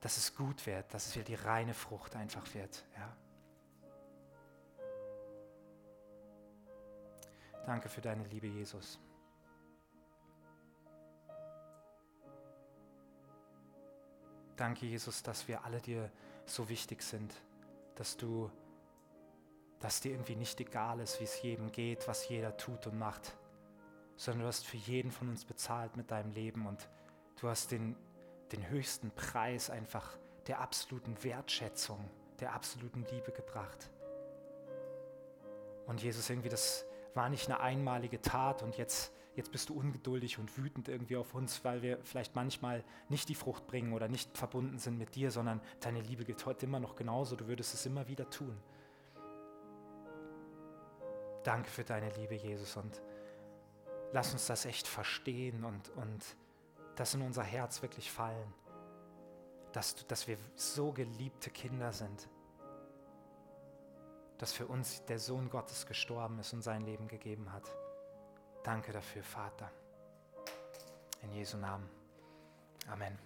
dass es gut wird, dass es wieder die reine Frucht einfach wird. Ja. Danke für deine Liebe, Jesus. Danke, Jesus, dass wir alle dir so wichtig sind, dass du, dass dir irgendwie nicht egal ist, wie es jedem geht, was jeder tut und macht, sondern du hast für jeden von uns bezahlt mit deinem Leben und du hast den, den höchsten Preis einfach der absoluten Wertschätzung, der absoluten Liebe gebracht. Und Jesus, irgendwie, das war nicht eine einmalige Tat und jetzt jetzt bist du ungeduldig und wütend irgendwie auf uns, weil wir vielleicht manchmal nicht die Frucht bringen oder nicht verbunden sind mit dir, sondern deine Liebe gilt heute immer noch genauso, du würdest es immer wieder tun. Danke für deine Liebe, Jesus. Und lass uns das echt verstehen und, und das in unser Herz wirklich fallen, dass, dass wir so geliebte Kinder sind, dass für uns der Sohn Gottes gestorben ist und sein Leben gegeben hat. Danke dafür, Vater. In Jesu Namen. Amen.